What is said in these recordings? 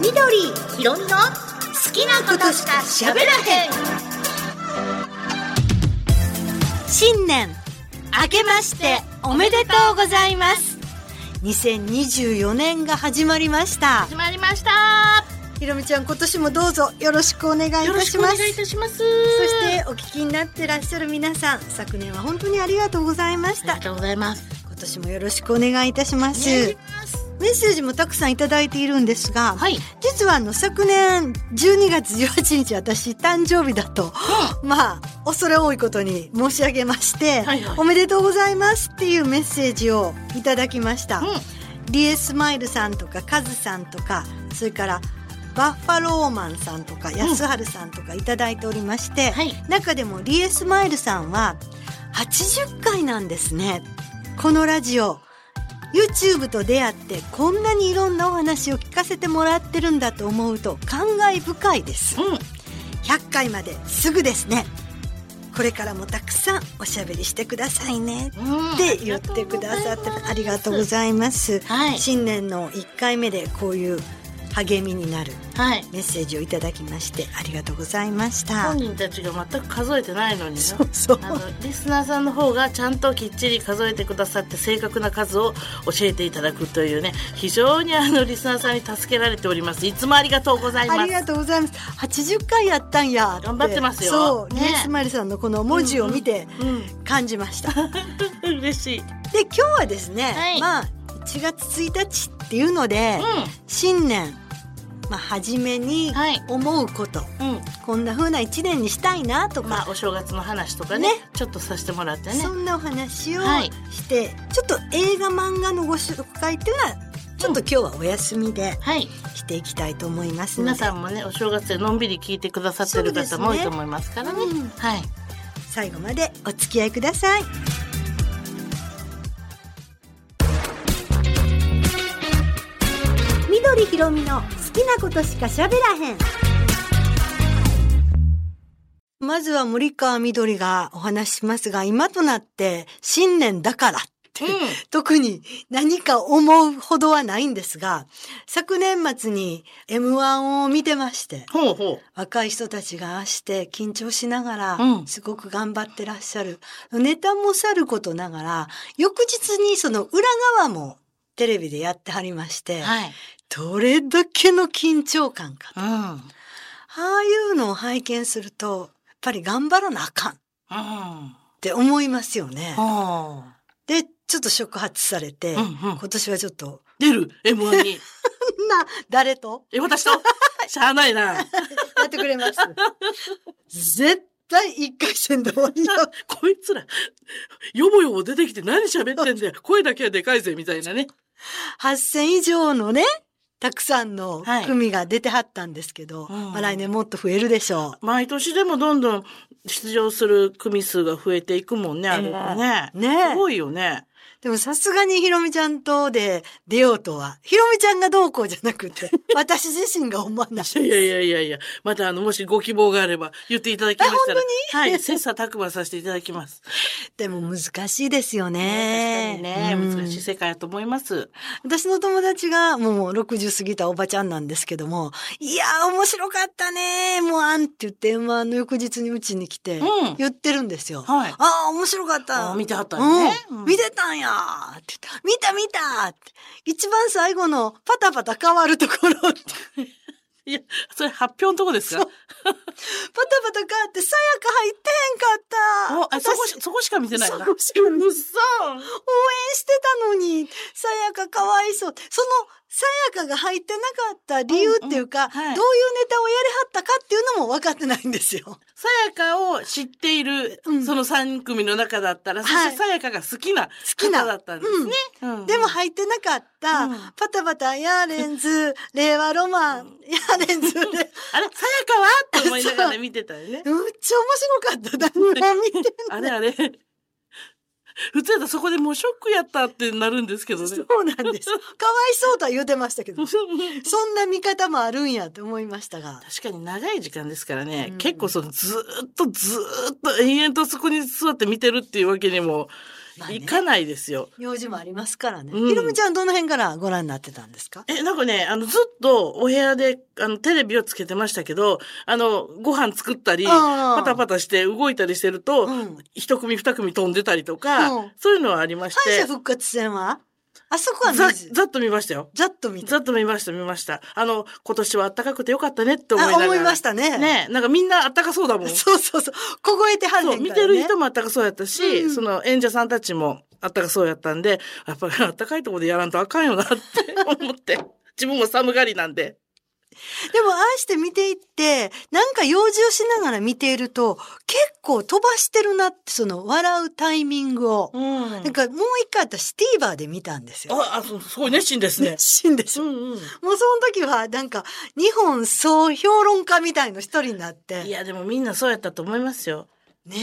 緑ひろみの好きなことしか喋らへん。新年明けましておめでとうございます。2024年が始まりました。始まりました。ひろみちゃん今年もどうぞよろしくお願いいたよろししますくお願いいたします。そしてお聞きになってらっしゃる皆さん昨年は本当にありがとうございました。ありがとうございます。今年もよろしくお願いいたしますメッセージもたくさんいただいているんですが、はい。実はあの昨年12月18日私誕生日だと、まあ恐れ多いことに申し上げまして、はいはい。おめでとうございますっていうメッセージをいただきました、うん。リエスマイルさんとかカズさんとかそれからバッファローマンさんとか安春さんとかいただいておりまして、はい。中でもリエスマイルさんは80回なんですね。このラジオ YouTube と出会ってこんなにいろんなお話を聞かせてもらってるんだと思うと感慨深いです。うん。100回まですぐですね。これからもたくさんおしゃべりしてくださいね。うん。って言ってくださってありがとうございます。はい。新年の1回目でこういう励みになるはい。メッセージをいただきましてありがとうございました。本人たちが全く数えてないのにね。そうそう。あのリスナーさんの方がちゃんときっちり数えてくださって正確な数を教えていただくというね非常にあのリスナーさんに助けられております。いつもありがとうございます。ありがとうございます。80回やったんや頑張ってますよ。そう、ねリエスマリさんのこの文字を見てうん感じました。嬉しい。で、今日はですね、はい。まあ1月1日っていうので、新年まあ初めにはい。思うこと、うん。うんこんな風な一年にしたいなとか、まあお正月の話とかねね。ちょっとさせてもらってね。そんなお話をはい。して、ちょっと映画漫画のご紹介っていうのはちょっと今日はお休みではい。していきたいと思いますので、皆さんもねお正月でのんびり聞いてくださってる方も多いと思いますからね。そうですねはい。最後までお付き合いください。緑ひろみの好きなことしか喋らへん。まずは森川みどりがお話ししますが、今となって新年だからって、うん。特に何か思うほどはないんですが、昨年末に M1 を見てまして、ほうほ若い人たちがああして緊張しながらうん。すごく頑張ってらっしゃる、ネタもさることながら翌日にその裏側もテレビでやってはりまして、うはいどれだけの緊張感かと。うん。ああいうのを拝見するとやっぱり頑張らなあかん。っうん。て思いますよね。でちょっと触発されて、うんうん。今年はちょっと。出る？M1 に。な誰と？え私と？しゃあないな。やってくれます。絶対一回戦で終わりよ。こいつらよぼよぼ出てきて何喋ってんだよ。声だけはでかいぜみたいなね。8000以上のね、たくさんのはい。組が出てはったんですけど、うん。まあ来年もっと増えるでしょ毎年でもどんどん出場する組数が増えていくもんねあれはね。う。ねすごいよねでもさすがにひろみちゃんとで出ようとは、ひろみちゃんがどうこうじゃなくて、私自身が思わない。いやいやいやいや。またあのもしご希望があれば言っていただきましたら。はい切磋琢磨させていただきます。でも難しいですよね。確かにね、うん。難しい世界だと思います。私の友達がもう60過ぎたおばちゃんなんですけども、いやー面白かったね。もうあんって言って M1 の翌日にうちに来てうん。言ってるんですよ。はい。ああ、面白かった。見てはったね。うん。うん。見てたんやーって。見た見たって。一番最後のパタパタ変わるところって。いやそれ発表のとこですか？パタパタ変わって、さやか入ってへんかった。おあそこそこしか見てないなそこしか見てうっそ応援してたのに、さやかかわいそう。その、さやかが入ってなかった理由っていうか、うんうんはい。どういうネタをやりはったかっていうのも分かってないんですよ。さやかを知っている、うん。その3組の中だったら、はい。そしてさやかが好きなきな。方だったんですね。うん。でも入ってなかった、うん。パタパタヤーレンズ、令和ロマン、ヤーレンズ。で、あれさやかは？って思いながら見てたよね。むっちゃ面白かった。誰も見てない。あれあれ。普通だそこでもうショックやったってなるんですけどね。そうなんです。かわいそうとは言うてましたけど、そんな見方もあるんやと思いましたが。確かに長い時間ですからね、うん結構そのずーっとずーっと延々とそこに座って見てるっていうわけにも行かないですよ。用事もありますからね。うん。ひろみちゃんどの辺からご覧になってたんですか？え、なんかね、あの、ずっとお部屋で、あの、テレビをつけてましたけど、あの、ご飯作ったり、パタパタして動いたりしてると、うん。一組二組飛んでたりとか、うん。そういうのはありまし敗者て、復活戦は？あそこはざ、ざっと見ましたよ。ざっと見た。ざっと見ました、見ました。あの、今年は暖かくてよかったねって思いながら。あ思いましたねねなんかみんな暖かそうだもん。そうそうそう。凍えてはんそう、ねんね。見てる人も暖かそうやったし、うんその演者さんたちも暖かそうやったんで、やっぱり暖かいところでやらんとあかんよなって思って。自分も寒がりなんで。でも、ああして見ていって、なんか用事をしながら見ていると、結構飛ばしてるなって、その笑うタイミングを。うんなんかもう一回私、ティーバーで見たんですよ。あ、あ、そうすごい熱心ですね熱。心でしょ。うんうん。もうその時は、なんか、日本総評論家みたいの一人になって。いや、でもみんなそうやったと思いますよ。ね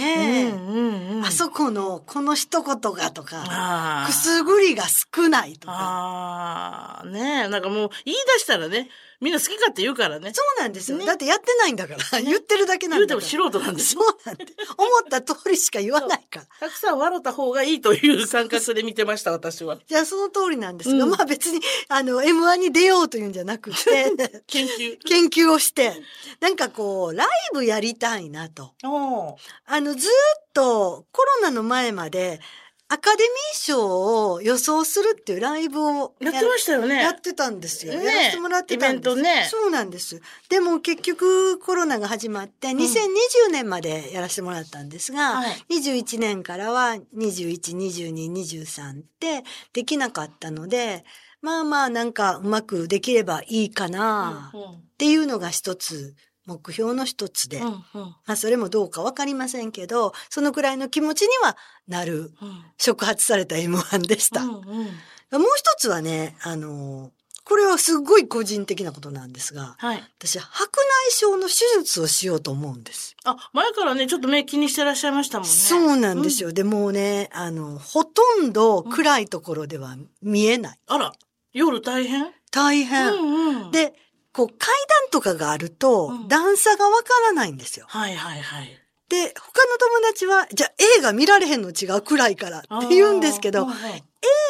え。うんうんうん。あそこの、この一言がとか、くすぐりが少ないとか。あー、ねえ、なんかもう言い出したらね、みんな好き勝手言うからね。そうなんですよ。ねだってやってないんだから。言ってるだけなんだから。言うても素人なんですそうなんで。思った通りしか言わないから。たくさん笑った方がいいという感覚で見てました、私は。じゃあその通りなんですが、うんまあ別に、あの、M1 に出ようというんじゃなくて、研究。研究をして、なんかこう、ライブやりたいなと。おーあの、ずーっとコロナの前まで、アカデミー賞を予想するっていうライブをやってましたよね。やってたんですよ。ねやらせてもらってたんです。イベントねそうなんです。でも結局コロナが始まって2020年までやらせてもらったんですが、はい21年からは21、22、23ってできなかったので、まあまあなんかうまくできればいいかなうんっていうのが一つ、目標の一つで、うんうんまあそれもどうかわかりませんけど、そのくらいの気持ちにはなるうん触発された M1 でした。うんうんもう一つはね、あのこれはすごい個人的なことなんですが、はい。私、白内障の手術をしようと思うんです。あ、前からね、ちょっと目気にしてらっしゃいましたもんね。そうなんですよ。でもうね、あの、ほとんど暗いところでは見えない。あら、夜大変？大変。うんうん。、で、こう階段とかがあるとうん。段差がわからないんですよ。はいはいはい。で、他の友達は、じゃあ映画見られへんの違う暗いからって言うんですけど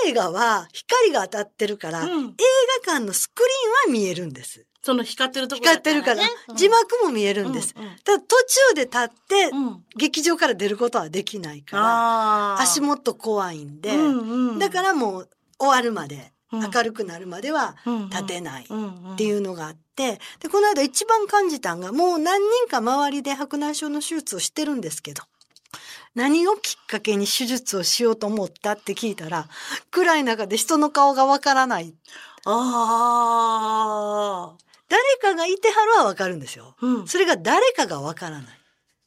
映画は光が当たってるから、うん。映画館のスクリーンは見えるんです。その光ってるとこ光ってるから、字幕も見ええるんです。うんうんただ途中で立って、うん。劇場から出ることはできないから、足元怖いんで、うんうん。だからもう終わるまで、うん明るくなるまではうん立てないっていうのがあって、で、この間一番感じたんが、もう何人か周りで白内障の手術をしてるんですけど、何をきっかけに手術をしようと思ったって聞いたら、暗い中で人の顔がわからない。あ誰かがいてはるはわかるんですよ。あ。うん。それが誰かがわからない。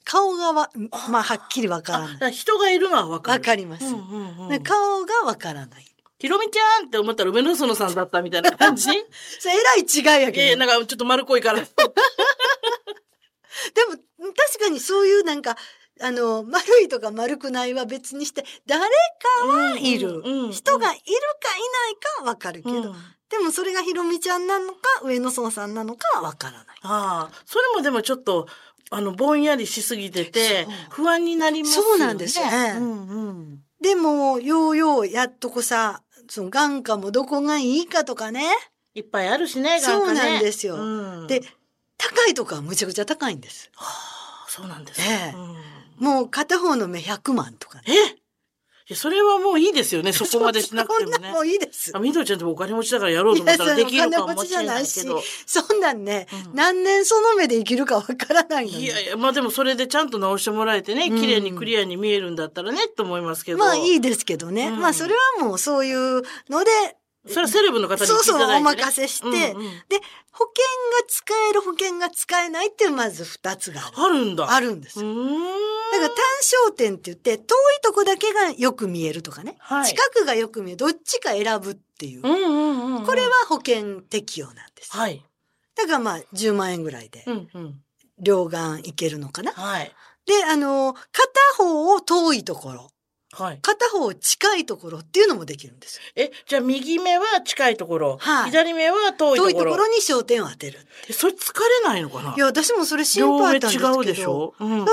顔がわ、まあはっきりわからない。人がいるのはわかる。わかりますうんうんうんで顔がわからない。ひろみちゃんって思ったら梅の園さんだったみたいな感じ？それえらい違いやけど。えー、なんかちょっと丸っこいから。でも、確かにそういうなんか、あの、丸いとか丸くないは別にして、誰かはいる。うんうんうん人がいるかいないかはわかるけど、うんでもそれがひろみちゃんなのか、上野荘さんなのかはわからない。ああ、それもでもちょっと、あの、ぼんやりしすぎてて不安になりますよね。そうなんですよねうんうん。でも、ようようやっとこさ、その眼科もどこがいいかとかね。いっぱいあるしね、そう眼科ね。なんですよ。うん、で、高いとこはむちゃくちゃ高いんです。はあそうなんです。ええ。うん。もう片方の目100万とかね。えいやそれはもういいですよね、そこまでしなくてもねそんな。もういいですあ、。みどりちゃんってお金持ちだからやろうと思ったらできるかもしれないけど。そんなんね、うん何年その目で生きるかわからないのに。いやいや、まあでもそれでちゃんと直してもらえてね、うん綺麗にクリアに見えるんだったらね、と思いますけど。まあいいですけどね。うんまあそれはもうそういうので、それはセレブの方に言っていそうそう。お任せして、うんうんで、保険が使える保険が使えないっていうまず二つがあるあるんだ。あるんです。うーん。だから単焦点って言って、遠いとこだけがよく見えるとかね。はい近くがよく見える。どっちか選ぶっていう。うんうんうん。これは、保険適用なんです。はい。だからまあ10万円ぐらいでうんうん。両眼いけるのかな。はい。で、あの、片方を遠いところ。はい。片方近いところっていうのもできるんですよ。え、じゃあ右目は近いところ、はい左目は遠いところ。遠いところに焦点を当てる。えそれ疲れないのかな？いや、私もそれ心配あったんですけど。違うでしょ？うんやっ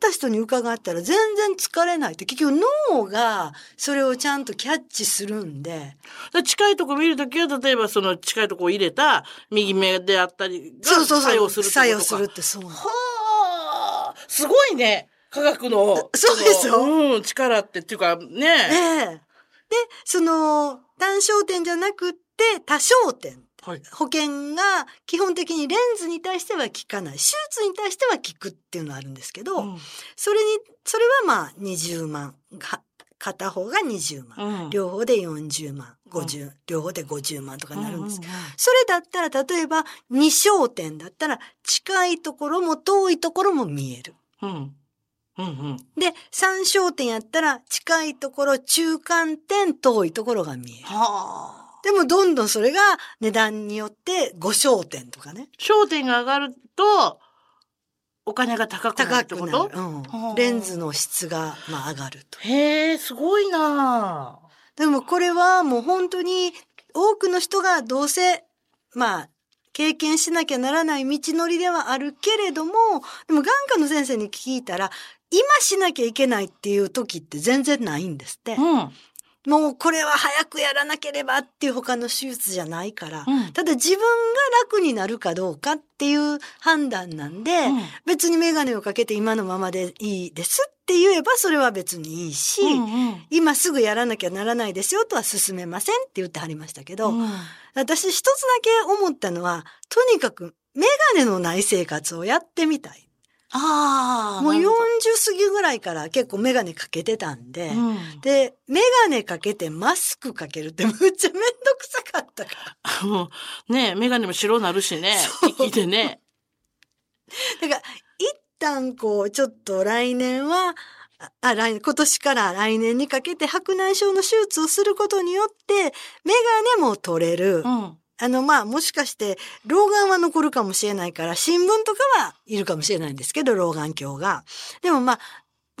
た人に伺ったら全然疲れないって、結局脳がそれをちゃんとキャッチするんで、で近いとこ見るときは、例えばその近いとこを入れた右目であったりがそうそうそう。作用するってことか。作用するってそう。はあ、すごいね。科学の。そうですようん、力ってっていうかね。ええで、その、単焦点じゃなくって多焦点。はい。保険が基本的にレンズに対しては効かない。手術に対しては効くっていうのがあるんですけど、うんそれに、それはまあ20万。が片方が20万。うん両方で40万。50、両方で50万とかになるんです。ううそれだったら、例えば2焦点だったら近いところも遠いところも見える。うん。うん。うんうん。で、3焦点やったら近いところ、中間点、遠いところが見える。はあ。でもどんどんそれが値段によって5焦点とかね。焦点が上がると、お金が高くなる高ってこと？くなる。うんはあレンズの質が、まあ、上がると。へえ、すごいなあでもこれはもう本当に多くの人がどうせ、まあ、経験しなきゃならない道のりではあるけれども、でも眼科の先生に聞いたら、今しなきゃいけないっていう時って全然ないんですって。うん。もうこれは早くやらなければっていう他の手術じゃないから、うんただ自分が楽になるかどうかっていう判断なんで、うん別にメガネをかけて今のままでいいですって言えばそれは別にいいし、うんうん今すぐやらなきゃならないですよとは勧めませんって言ってはりましたけど、うん私一つだけ思ったのは、とにかくメガネのない生活をやってみたい。ああ。もう40なるほ過ぎぐらいから結構メガネかけてたんで、どうんで、メガネかけてマスクかけるってむっちゃめんどくさかったから。もう、ねメガネも白なるしね。そう聞いてね。だから、一旦こう、ちょっと来年は、ああ、来年、今年から来年にかけて白内障の手術をすることによって、メガネも取れる。うん。あの、まあ、もしかして、老眼は残るかもしれないから、新聞とかはいるかもしれないんですけど、老眼鏡が。でもまあ、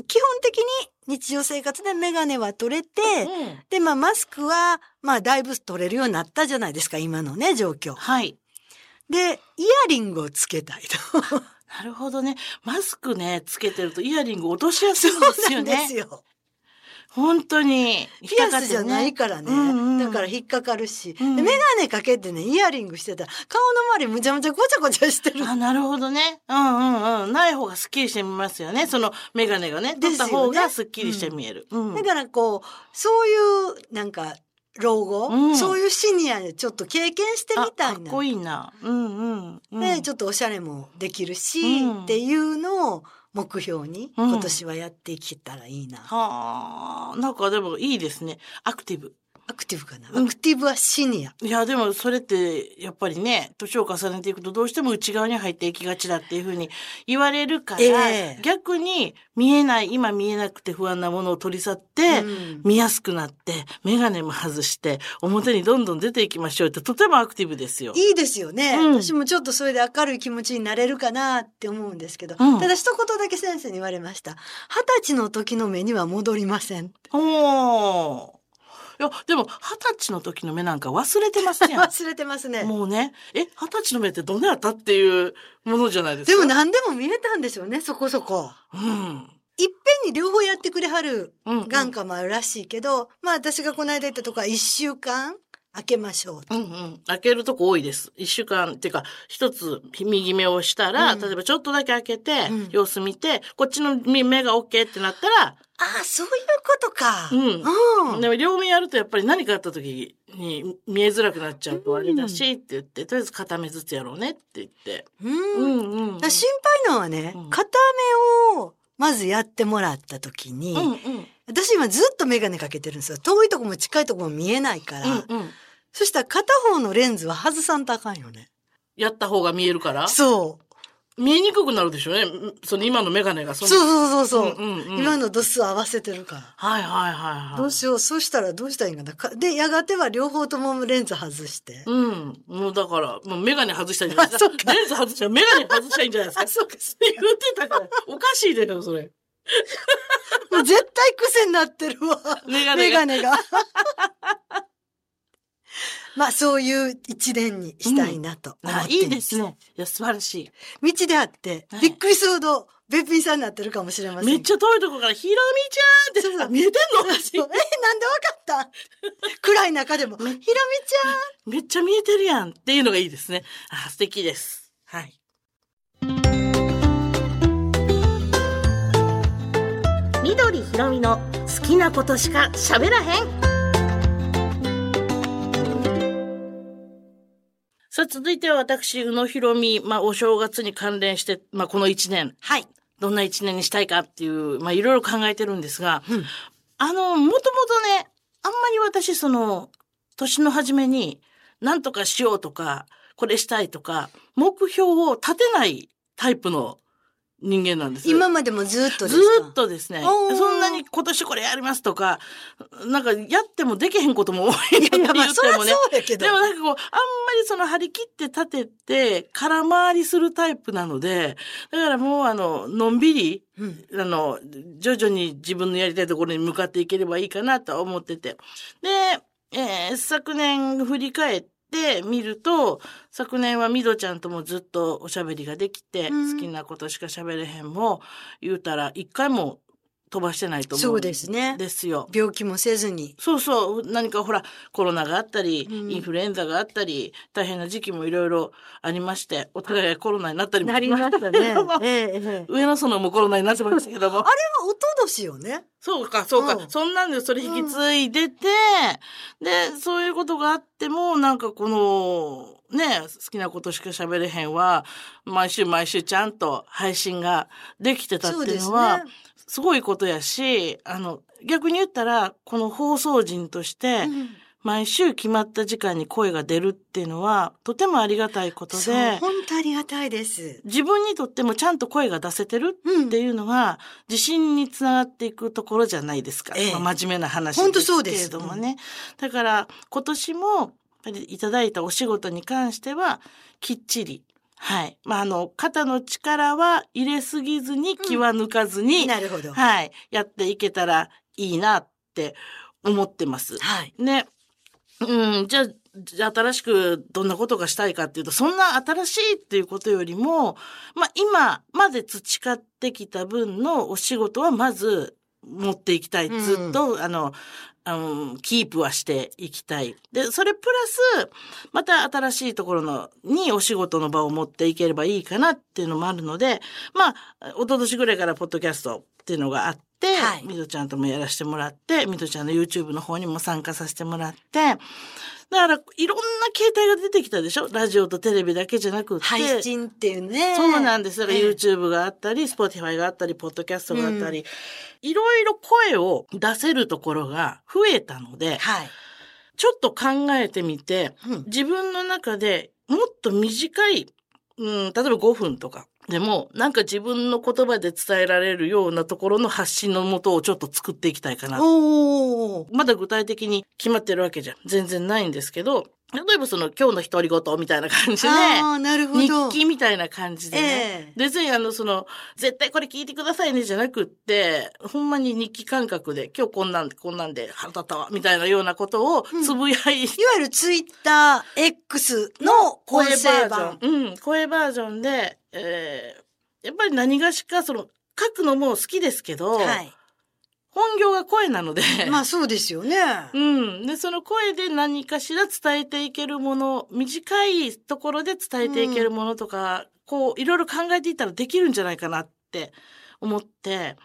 基本的に日常生活でメガネは取れて、うんで、まあ、マスクは、まあ、だいぶ取れるようになったじゃないですか、今のね、状況。はい。で、イヤリングをつけたいと。なるほどね。マスクね、つけてるとイヤリング落としやすいんですよそうなんでねす。よ。本当に。ピアスじゃないからね。うんうんだから引っかかるし。うんで、メガネかけてね、イヤリングしてたら、顔の周りむちゃむちゃごちゃごちゃしてる。あ、なるほどね。うんうんうん。ない方がスッキリして見ますよね。そのメガネがね。取った方がスッキリして見える。うんだからこう、そういう、なんか、老後、うんそういうシニアでちょっと経験してみたいな。あかっこいいな。うんうん。うん、で、ちょっとおしゃれもできるし、うんっていうのを目標に、うん今年はやっていけたらいいな。はあ、なんかでもいいですね。アクティブ。アクティブかな？うんアクティブはシニア。いや、でもそれって、やっぱりね、年を重ねていくとどうしても内側に入っていきがちだっていうふうに言われるから、ええ逆に見えない、今見えなくて不安なものを取り去って、うん見やすくなって、メガネも外して、表にどんどん出ていきましょうってとてもアクティブですよ。いいですよね、うん私もちょっとそれで明るい気持ちになれるかなって思うんですけど、うんただ一言だけ先生に言われました。二十歳の時の目には戻りません。おー。いや、でも、二十歳の時の目なんか忘れてますやん。忘れてますね。もうね、え、二十歳の目ってどんなやったっていうものじゃないですか？でも何でも見えたんでしょうね、そこそこ。うん。いっぺんに両方やってくれはるうん。眼科もあるらしいけど、まあ私がこの間行ったとこは一週間開けましょう。うんうん。開けるとこ多いです。一週間っていうか、一つ右目をしたら、うん例えばちょっとだけ開けて、うん様子見て、こっちの目が OK ってなったら、ああ、そういうことか。うんうん。でも両目やるとやっぱり何かあった時に見えづらくなっちゃうとあれだし、って言って、とりあえず片目ずつやろうねって言って。うんうんうん。だ心配なのはね、うん片目をまずやってもらった時に、うんうん。私今ずっとメガネかけてるんですよ。遠いとこも近いとこも見えないから。うんうん。そしたら片方のレンズは外さんとあかんよね。やった方が見えるから？そう。見えにくくなるでしょうね。うんその今のメガネがそそうのそうそうそう。うんうんうん今の度数合わせてるから。はいはいはいはい。どうしよう。そうしたらどうしたらいいんかな。かで、やがては両方ともレンズ外して。うん。もうだから、もうメガネ外したいんじゃないですかか。レンズ外したらメガネ外したいんじゃないですか。あそうか言ってたから、おかしいだよ、それ。もう絶対癖になってるわ。メガネがメガネが。まあ、そういう一年にしたいなと思ってあいいですね。いや、素晴らしい。道であって、はいびっくりするほど、べっぴんさんになってるかもしれません。めっちゃ遠いとこから、ひろみちゃんって、あ見えてんの？私そうえ、なんでわかった？暗い中でも、ひろみちめっちゃ見えてるやんっていうのがいいですね。あ、素敵です。はい。緑ひろみの好きなことしか喋らへん。さあ、続いては私、宇野ひろみ、まあ、お正月に関連して、まあ、この一年。はい。どんな一年にしたいかっていう、まあ、いろいろ考えてるんですが、うんあの、もともとね、あんまり私、その、年の初めに、なんとかしようとか、これしたいとか、目標を立てないタイプの人間なんです。今までもずっとですずっ。とですね、そんなに今年これやりますとか、なんかやってもできへんことも多いなって言ってもね。そうやけど。でもなんかこう、あんまりその張り切って立てて空回りするタイプなので、だからもうあの、のんびり、うんあの、徐々に自分のやりたいところに向かっていければいいかなとは思ってて。で、えー昨年振り返ってみると、昨年はみどちゃんともずっとおしゃべりができて、うん。好きなことしかしゃべれへんも、言うたら一回も飛ばしてないと思う。そうですねですよ。病気もせずに。そうそう。何かほら、コロナがあったり、うんインフルエンザがあったり、大変な時期もいろいろありまして、お互いがコロナになったりもなりましたねけども。ええええ。上の園もコロナになってましたけどもあ。れはおととしよね。そうか、そうか。うんそんなんでそれ引き継いでて、で、そういうことがあっても、なんかこの、ね、好きなことしか喋れへんは、毎週毎週ちゃんと配信ができてたっていうのは、そうですすごいことやし、あの、逆に言ったら、この放送人として、うん毎週決まった時間に声が出るっていうのは、とてもありがたいことで、本当ありがたいです。自分にとってもちゃんと声が出せてるうんっていうのが、自信につながっていくところじゃないですか。ええまあ真面目な話本当ですけそうですれどもね。だから、今年も、いただいたお仕事に関しては、きっちり。はい。まあ、あの、肩の力は入れすぎずに気は抜かずに、なるほど。はい。やっていけたらいいなって思ってます。はい。ね。うん、じゃあ、じゃあ新しくどんなことがしたいかっていうと、そんな新しいっていうことよりも、まあ今まで培ってきた分のお仕事はまず持っていきたい。うんずっと、あの、あの、キープはしていきたい。で、それプラス、また新しいところの、にお仕事の場を持っていければいいかなっていうのもあるので、まあ、一昨年ぐらいからポッドキャストっていうのがあって、はいみどちゃんともやらせてもらって、みどちゃんの YouTube の方にも参加させてもらって、だから、いろんな形態が出てきたでしょ？ラジオとテレビだけじゃなくって。配信っていうね。そうなんです。だからええ YouTube があったり、Spotify があったり、ポッドキャストがあったり、いろいろ声を出せるところが増えたので、はい。ちょっと考えてみて、うん自分の中でもっと短い、うん、例えば5分とかでも、なんか自分の言葉で伝えられるようなところの発信のもとをちょっと作っていきたいかな。まだ具体的に決まってるわけじゃ全然ないんですけど、例えばその今日の独り言みたいな感じで、日ど。記みたいな感じでね。ええ別にあの、その、絶対これ聞いてくださいねじゃなくって、ほんまに日記感覚で、今日こんなんで、こんなんで腹立ったわ、みたいなようなことをつぶやいて、いわゆるツイッター X の音声声バージョ版。ン。うん、声バージョンで、えーやっぱり何がしか、その、書くのも好きですけど、はい。本業が声なので、まあそうですよね。うん。で、その声で何かしら伝えていけるもの、短いところで伝えていけるものとか、こう、いろいろ考えていったらできるんじゃないかなって思って、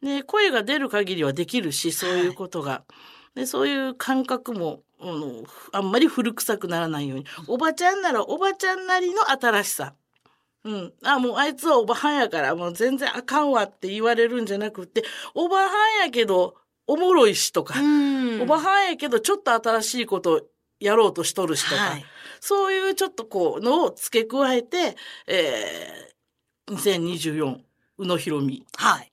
で、声が出る限りはできるし、そういうことが。で、そういう感覚も、あの、あんまり古臭くならないように。おばちゃんならおばちゃんなりの新しさ。うん。あ、もうあいつはおばはんやから、もう全然あかんわって言われるんじゃなくって、おばはんやけど、おもろいしとか、うんおばはんやけど、ちょっと新しいことやろうとしとるしとか、はい。そういうちょっとこう、のを付け加えて、えー、2024、宇野ひろみはい。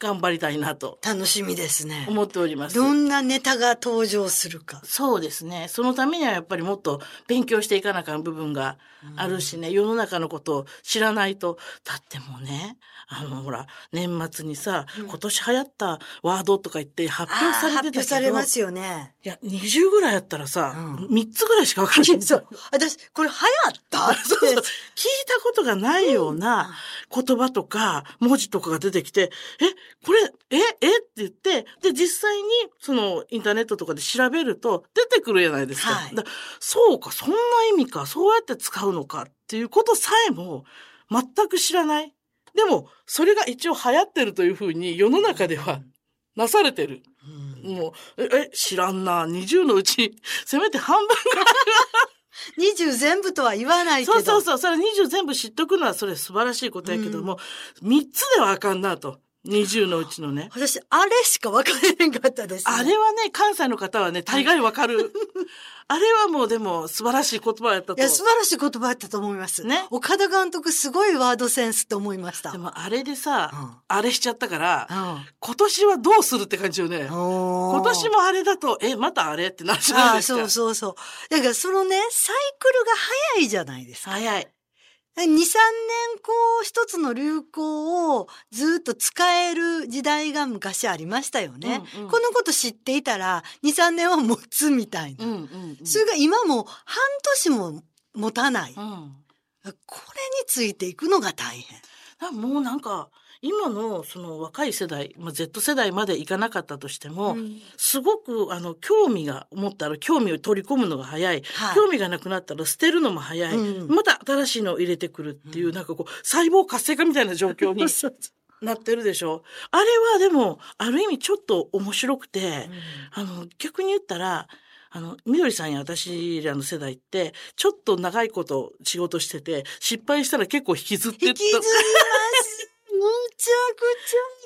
頑張りたいなと楽しみですね。思っております。どんなネタが登場するか。そうですね。そのためにはやっぱりもっと勉強していかなあかん部分があるしね、世の中のことを知らないと。だってもうね、あの、ほら、年末にさ、うん今年流行ったワードとか言って発表されてたけど。発表されますよね。いや、20ぐらいやったらさ、うん3つぐらいしかわからない。そう。私、これ流行った？って。そうそう聞いたことがないような言葉とか文字とかが出てきて、え、これ、え、え？って言って、で、実際にそのインターネットとかで調べると出てくるじゃないですか。はいだそうか、そんな意味か、そうやって使うのかっていうことさえも全く知らない。でも、それが一応流行ってるというふうに世の中ではなされてる。うんもう、え、え知らんな。20のうち、せめて半分ぐらい 20全部とは言わないけど。そうそうそう。それ20全部知っとくのはそれ素晴らしいことやけども、3つではあかんなと。20のうちのね。私、あれしか分かれへんかったです、あれはね、関西の方はね、大概わかる。あれはもうでも素晴らしい言葉やったといや、。素晴らしい言葉だったと思います。ね岡田監督、すごいワードセンスと思いました。でもあれでさ、うんあれしちゃったから、うん今年はどうするって感じよね。今今年もあれだと、え、またあれってなっちゃああ、うんですか。そうそうそう。だからそのね、サイクルが早いじゃないですか。早い。2、3年こう、一つの流行をずっと使える時代が昔ありましたよね。うんうんこのこと知っていたら、2、3年は持つみたいな。うんうん、うん。それが今も半年も持たない。こうん。れについていくのが大変。だもうなんか、今のその若い世代、まあ、Z 世代までいかなかったとしても、うん。すごくあの興味が持ったら興味を取り込むのが早い、はい。興味がなくなったら捨てるのも早い、うん。また新しいのを入れてくるっていう、なんかこう細胞活性化みたいな状況に なってるでしょ？あれはでもある意味ちょっと面白くて、あの逆に言ったらあの、みどりさんや私らの世代って、ちょっと長いこと仕事してて、失敗したら結構引きずってった。引きずりちゃく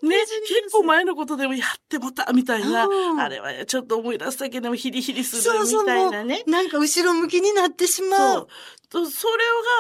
ちゃね引きずります。結構前のことでもやってもたみたいな、うんあれはちょっと思い出すだけでもヒリヒリするそうそうみたいなね。なんか後ろ向きになってしまう。そう。とそれ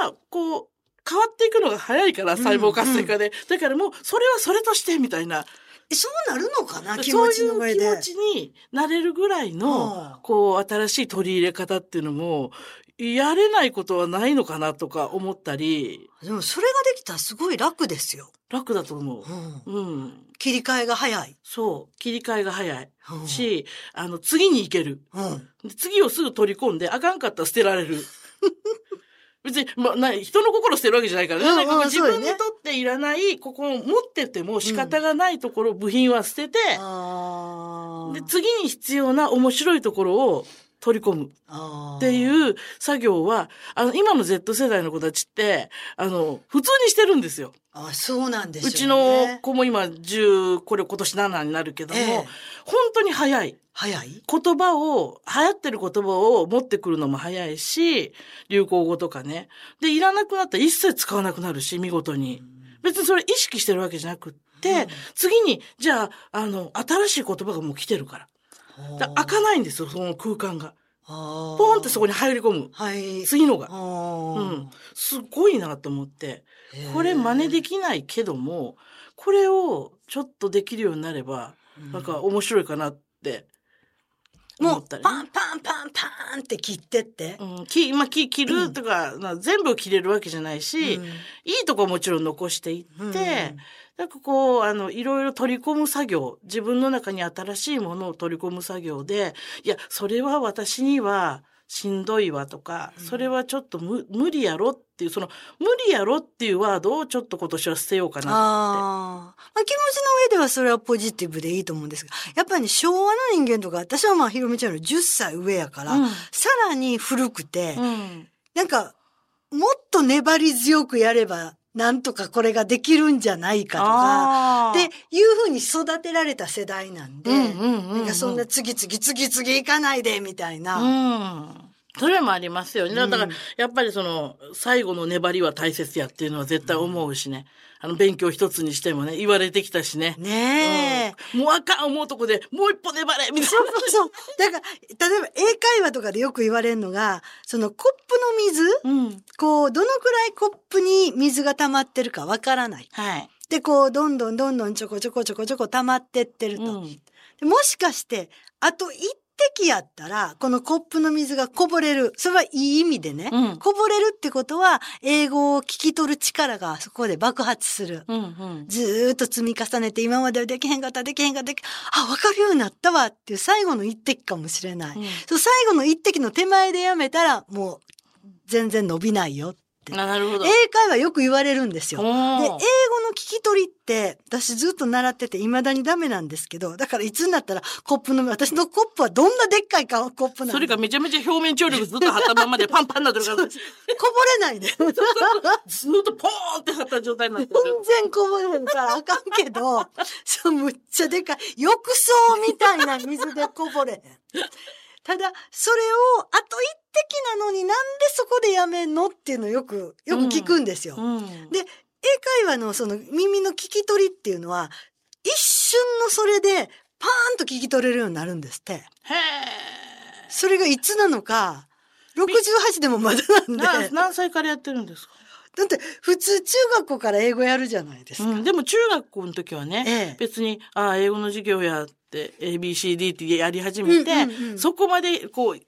が、こう、変わっていくのが早いから、細胞活性化で。だからもう、それはそれとして、みたいな。えそうなるのかな気持ちの上で。そういう気持ちになれるぐらいの、うんこう、新しい取り入れ方っていうのも、やれないことはないのかなとか思ったり、でもそれができたらすごい楽ですよ。楽だと思うんう。うん。切り替えが早い。そう。切り替えが早い。うんし、あの、次に行ける。うん。で次をすぐ取り込んで、あかんかったら捨てられる。別に、まあ、な人の心捨てるわけじゃないからね。自分にとっていらない、ここを持ってても仕方がないところ、部品は捨てて、で、次に必要な面白いところを取り込むっていう作業は、あの、今の Z 世代の子たちって、あの、普通にしてるんですよ。あ、そうなんですよ、ね。うちの子も今10、これ今年7になるけども、ええ本当に早い。早い？言葉を、流行ってる言葉を持ってくるのも早いし、流行語とかね。で、いらなくなったら一切使わなくなるし、見事に。別にそれ意識してるわけじゃなくって、うん次に、じゃあ、あの、新しい言葉がもう来てるから。だ開かないんですよ、その空間が。ポポンってそこに入り込む。はい。次のが。ううんん。すごいなと思って。これ真似できないけども、これをちょっとできるようになれば、なんか面白いかなって思もうパンパンパンパンって切ってって。うん、き、まあ、き、切るとか、な全部切れるわけじゃないし、うん。いいとこはもちろん残していって、うん。なんかこう、あの、いろいろ取り込む作業、自分の中に新しいものを取り込む作業で、いや、それは私にはしんどいわとか、それはちょっと無無理やろっていう、その、無理やろっていうワードをちょっと今年は捨てようかなって。ああ。まあ、気持ちの上ではそれはポジティブでいいと思うんですが、やっぱりね、昭和の人間とか、私はまあ、ひろみちゃんより10歳上やから、うんさらに古くて、うん。なんか、もっと粘り強くやれば、なんとかこれができるんじゃないかとか、っていうふうに育てられた世代なんで、なんかそんな次々次々行かないで、みたいな。うん。それもありますよね。だからうん、やっぱりその、最後の粘りは大切やっていうのは絶対思うしね。あの、勉強一つにしてもね、言われてきたしね。ねえ。うんもうあかん思うとこで、もう一歩粘れみたいそうそうそう。だから、例えば英会話とかでよく言われるのが、そのコップの水、な。うん。こう、どのくらいコップに水が溜まってるかわからない。はい。で、こう、どんどんどんどんちょこちょこちょこちょこ溜まってってると。うんでもしかして、あと一滴やったら、このコップの水がこぼれる。それはいい意味でね。うんこぼれるってことは、英語を聞き取る力がそこで爆発する。うんうんずーっと積み重ねて、今まではできへんかった、できへんかった、できあ、わかるようになったわっていう最後の一滴かもしれない。うんそう最後の一滴の手前でやめたら、もう全然伸びないよっなるほど。英会話よく言われるんですよ。おで、英ー語の聞き取りって、私ずっと習ってて未だにダメなんですけど、だからいつになったらコップの、私のコップはどんなでっかいかコップなんそれがめちゃめちゃ表面張力ずっと張ったままでパンパンになってるから、ず っこぼれないで。全とポーンって張った状態になってる。然こぼれるからあかんけど、そう、むっちゃでかい。浴槽みたいな水でこぼれへん。ただ、それを、あと一滴なのになんでそこでやめんのっていうのをよく、よく聞くんですよ。うん。で、英会話のその耳の聞き取りっていうのは、一瞬のそれでパーンと聞き取れるようになるんですって。へそれがいつなのか、68でもまだなんで。何歳からやってるんですか？って普通中学校から英語やるじゃないですか。うん、でも中学校の時はね、ええ別に、ああ、英語の授業や ABCD ってやり始めて、うんうんうん。そこまで、こう、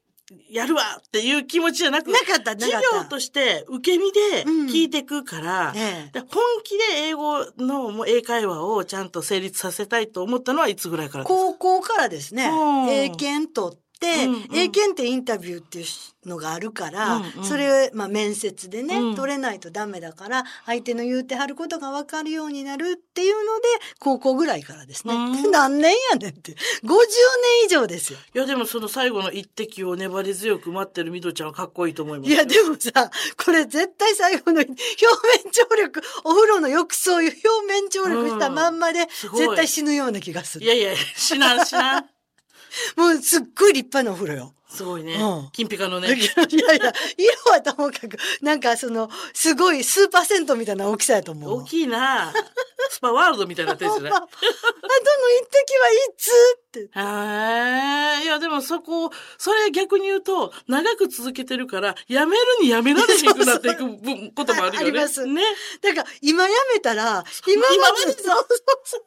やるわっていう気持ちじゃなくなかった、なか授。業として受け身でうん。聞いていくから、ええ。で本気で英語のもう英会話をちゃんと成立させたいと思ったのはいつぐらいからですか？高校からですね。うん、英検取って、うんうん英検ってインタビューっていうのがあるから、うんうんそれを、まあ、面接でね、うん取れないとダメだから、相手の言うてはることが分かるようになるっていうので、高校ぐらいからですね。うん何年やねんって。50年以上ですよ。いやでもその最後の一滴を粘り強く待ってるミドちゃんはかっこいいと思いますよ。いや、でもさ、これ絶対最後の表面張力、お風呂の浴槽表面張力したまんまで、すごい絶対死ぬような気がする。いやいや、しなんしなん。もうすっごい立派なお風呂よ。すごいねうん。金ピカのいやね。いやいや、色はともかく、なんかその、すごいスーパー銭湯みたいな大きさやと思う。大きいな。スパワールドみたいにな ってるんですねあ。あとの一滴はいつって。へえ。いや、でもそこ、それ逆に言うと、長く続けてるから、やめるにやめられへんくなっていく分こともあるよね。ありますね。だから、今やめたら、今まで今までそうそうそう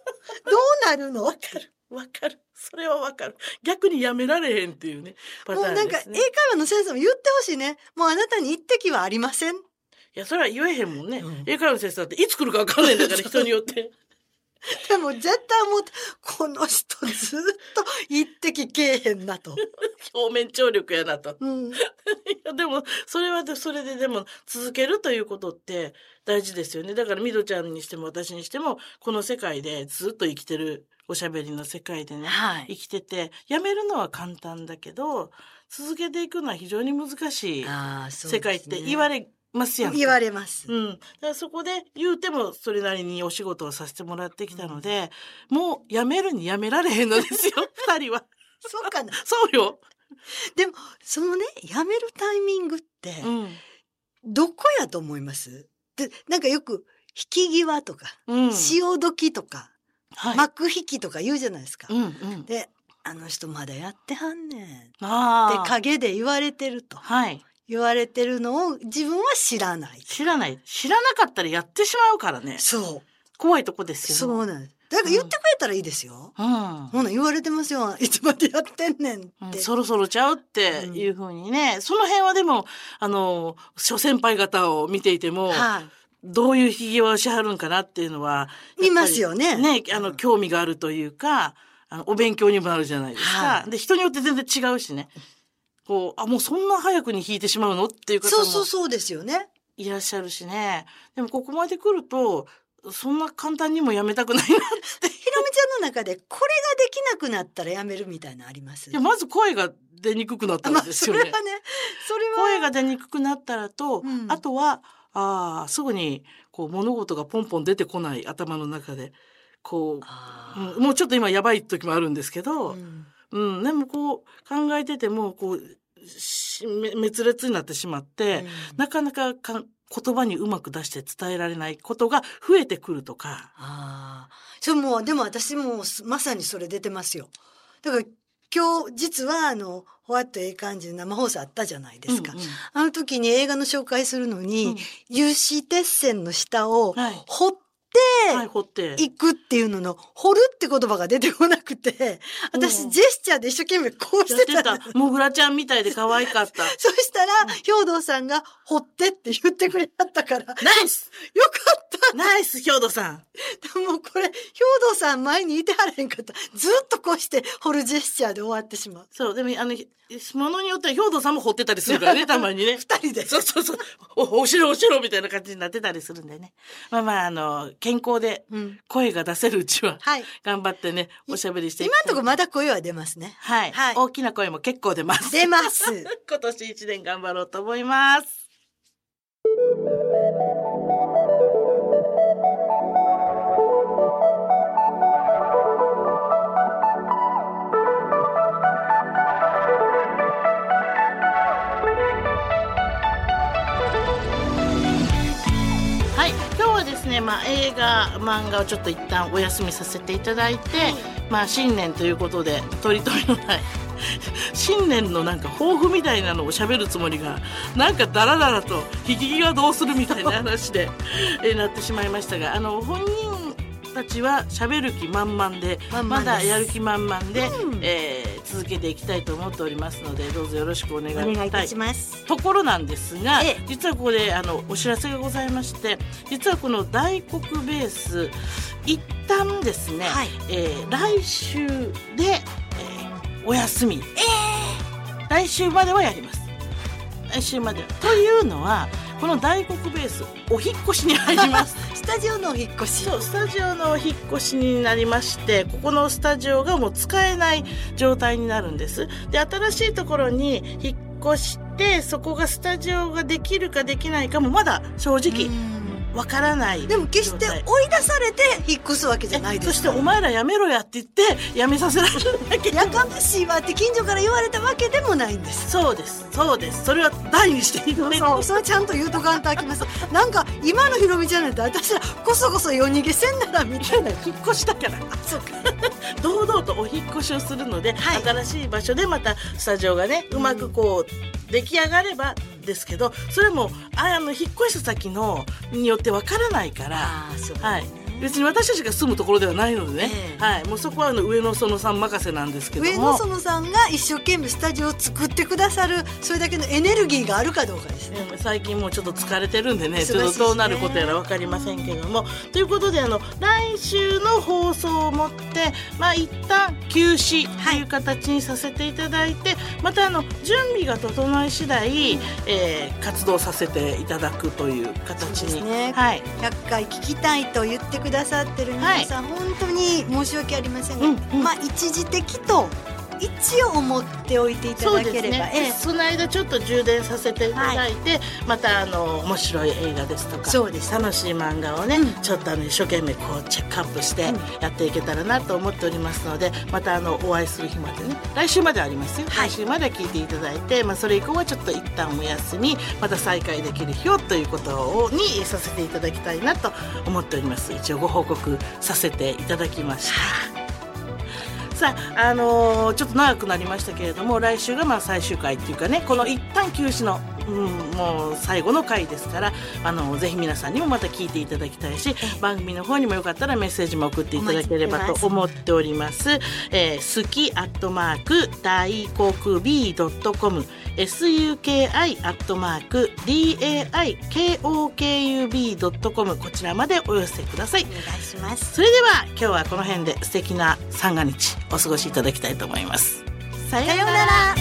どうなるの？わかる。わかる。それはわかる。逆にやめられへんっていうね。パタもうなんか、ーンですね。英会話の先生も言ってほしいね。もうあなたに一滴はありません。いや、それは言えへんもんね。うん英会話の先生だっていつ来るかわかんないんだから、人によって。でも絶対思って、この人ずっと一滴けえへんなと。表面張力やなと。うん。いやでもそれはでそれででも続けるということって大事ですよねだからミドちゃんにしても私にしてもこの世界でずっと生きてるおしゃべりの世界でね、はい生きててやめるのは簡単だけど続けていくのは非常に難しい世界って言われますやんか言われます。うん、だからそこで言うてもそれなりにお仕事をさせてもらってきたので、もうやめるにやめられへんのですよ 二人は。そうかな。そうよ。でも、そのね、やめるタイミングって、うん。どこやと思います？で、なんかよく、引き際とか、うん。潮時とか、はい。幕引きとか言うじゃないですか。うんうん。で、あの人まだやってはんねん。って。陰で言われてると。はい。言われてるのを自分は知らない。知らない。知らなかったらやってしまうからね。そ怖いとこですう。けど。そうなんです。だから言ってくれたらいいですよ。うん。ほな、言われてますよ。いつまでやってんねんって。うんそろそろちゃうっていうふうにね、その辺はでも、あの、諸先輩方を見ていても、はい。どういうひげをしはるんかなっていうのは、見ますよねね、あの、うん興味があるというか、あの、お勉強にもなるじゃないですか。はいで、人によって全然違うしね。こう、あ、もうそんな早くに弾いてしまうのっていう方そうもそうそうですよね。いらっしゃるしね。でもここまで来ると、そんな簡単にもやめたくないなって。ひろみちゃんの中で、これができなくなったらやめるみたいなのあります？いや、まず声が出にくくなったんまあ、ですよね。それはね、それは。声が出にくくなったらと、うんあとは、ああ、すぐに、こう、物事がポンポン出てこない頭の中で、こう、うんもうちょっと今やばい時もあるんですけど、うん。うん、でもこう、考えてても、こう、滅裂になってしまって、なかなかか言葉にうまく出して伝えられないことが増えてくるとか、ああ。もう、でも私もすまさにそれ出てますよ。だから今日、実はあの、ほわっとええ感じの生放送あったじゃないですか。うんうん。あの時に映画の紹介するのに、うん。有刺鉄線の下をはい。掘ってはい、掘って。行くっていうのの、掘るって言葉が出てこなくて、私うんジェスチャーで一生懸命こうしててたもぐらちゃんみたいで可愛かった。そしたら、兵藤さんが掘ってって言ってくれたったから、よかナイスったナイス、兵藤さん。でもこれ、兵藤さん前にいてはれへんかった。ずっとこうして掘るジェスチャーで終わってしまう。そう、でも、あの、ものによっては兵藤さんも掘ってたりするからね、たまにね。二人で。そうそうそう。お、お城お城みたいな感じになってたりするんでね。まあまあ、あの、健康でうん。声が出せるうちは、はい。頑張ってね、おしゃべりして今たいんとこまだ声は出ますね。はい、はい大きな声も結構出ます。出ます。今年一年頑張ろうと思います。ね、まあ、映画漫画をちょっと一旦お休みさせていただいて、まあ新年ということで取り留めのない 新年のなんか抱負みたいなのを喋るつもりがなんかダラダラと引き際どうするみたいな話でえーなってしまいましたがあの本人たちは喋る気満々でまだやる気満々で、うん。えー続けていきたいと思っておりますのでどうぞよろしくお願いいい。たします。ところなんですが、ええ。実はここであのお知らせがございまして実はこの大黒ベース一旦ですね、はい。えー来週で、えーお休み、来週まではやります。来週までは。というのはこの大黒ベースお引っ越しに入ります スタジオのお引っ越し。そうスタジオのお引っ越しになりましてここのスタジオがもう使えない状態になるんですで新しいところに引っ越してそこがスタジオができるかできないかもまだ正直うんわからないでも決して追い出されて引っ越すわけじゃないですそしてお前らやめろやって言ってやめさせられるだけやかましいわって近所から言われたわけでもないんです。そうですそうですそれは大にしていいてそう、それちゃんと言うとかんとあきます。なんか、今のひろみちゃんなんて私らこそこそ夜逃げせんならみたいな。引っ越したからそうか。堂々とお引っ越しをするので、はい新しい場所でまたスタジオがねうまくこう出来上がればですけどそれもあの引っ越した先のによってわからないから。はい、別に私たちが住むところではないのでね、ええ。はい、もうそこはあの上野園さん任せなんですけども。上野園さんが一生懸命スタジオを作ってくださるそれだけのエネルギーがあるかどうかですね。うん最近もうちょっと疲れてるんでねね。ちょっとどうなることやら分かりませんけども。ということであの来週の放送をもってまあ一旦休止という形にさせていただいて、またあの準備が整い次第、えー活動させていただくという形に、ね。はい。100回聞きたいと言ってくださってる皆さん、本当に申し訳ありませんが、うんうん。まあ一時的と一応思っておいていただければ、ね、ええ。その間ちょっと充電させていただいて、またあの面白い映画ですとかそうです。楽しい漫画をね、うん。ちょっとあの一生懸命こうチェックアップしてうん。やっていけたらなと思っておりますのでまたあのお会いする日までね来週までありますよ、はい。来週までは聞いていただいて、まあ、それ以降はちょっと一旦お休みまた再開できる日をということをにさせていただきたいなと思っております。一応ご報告させていただきました。さあ、あのーちょっと長くなりましたけれども来週がまあ最終回っていうかねこの一旦休止の、うん、もう最後の回ですから、あのぜひ皆さんにもまた聞いていただきたいし番組の方にもよかったらメッセージも送っていただければと思っております。えー、好きアットマーク大国 B.com suki アットマーク daikokub.com こちらまでお寄せください。お願いします。それでは今日はこの辺で素敵な三が日お過ごしいただきたいと思います。さようなら。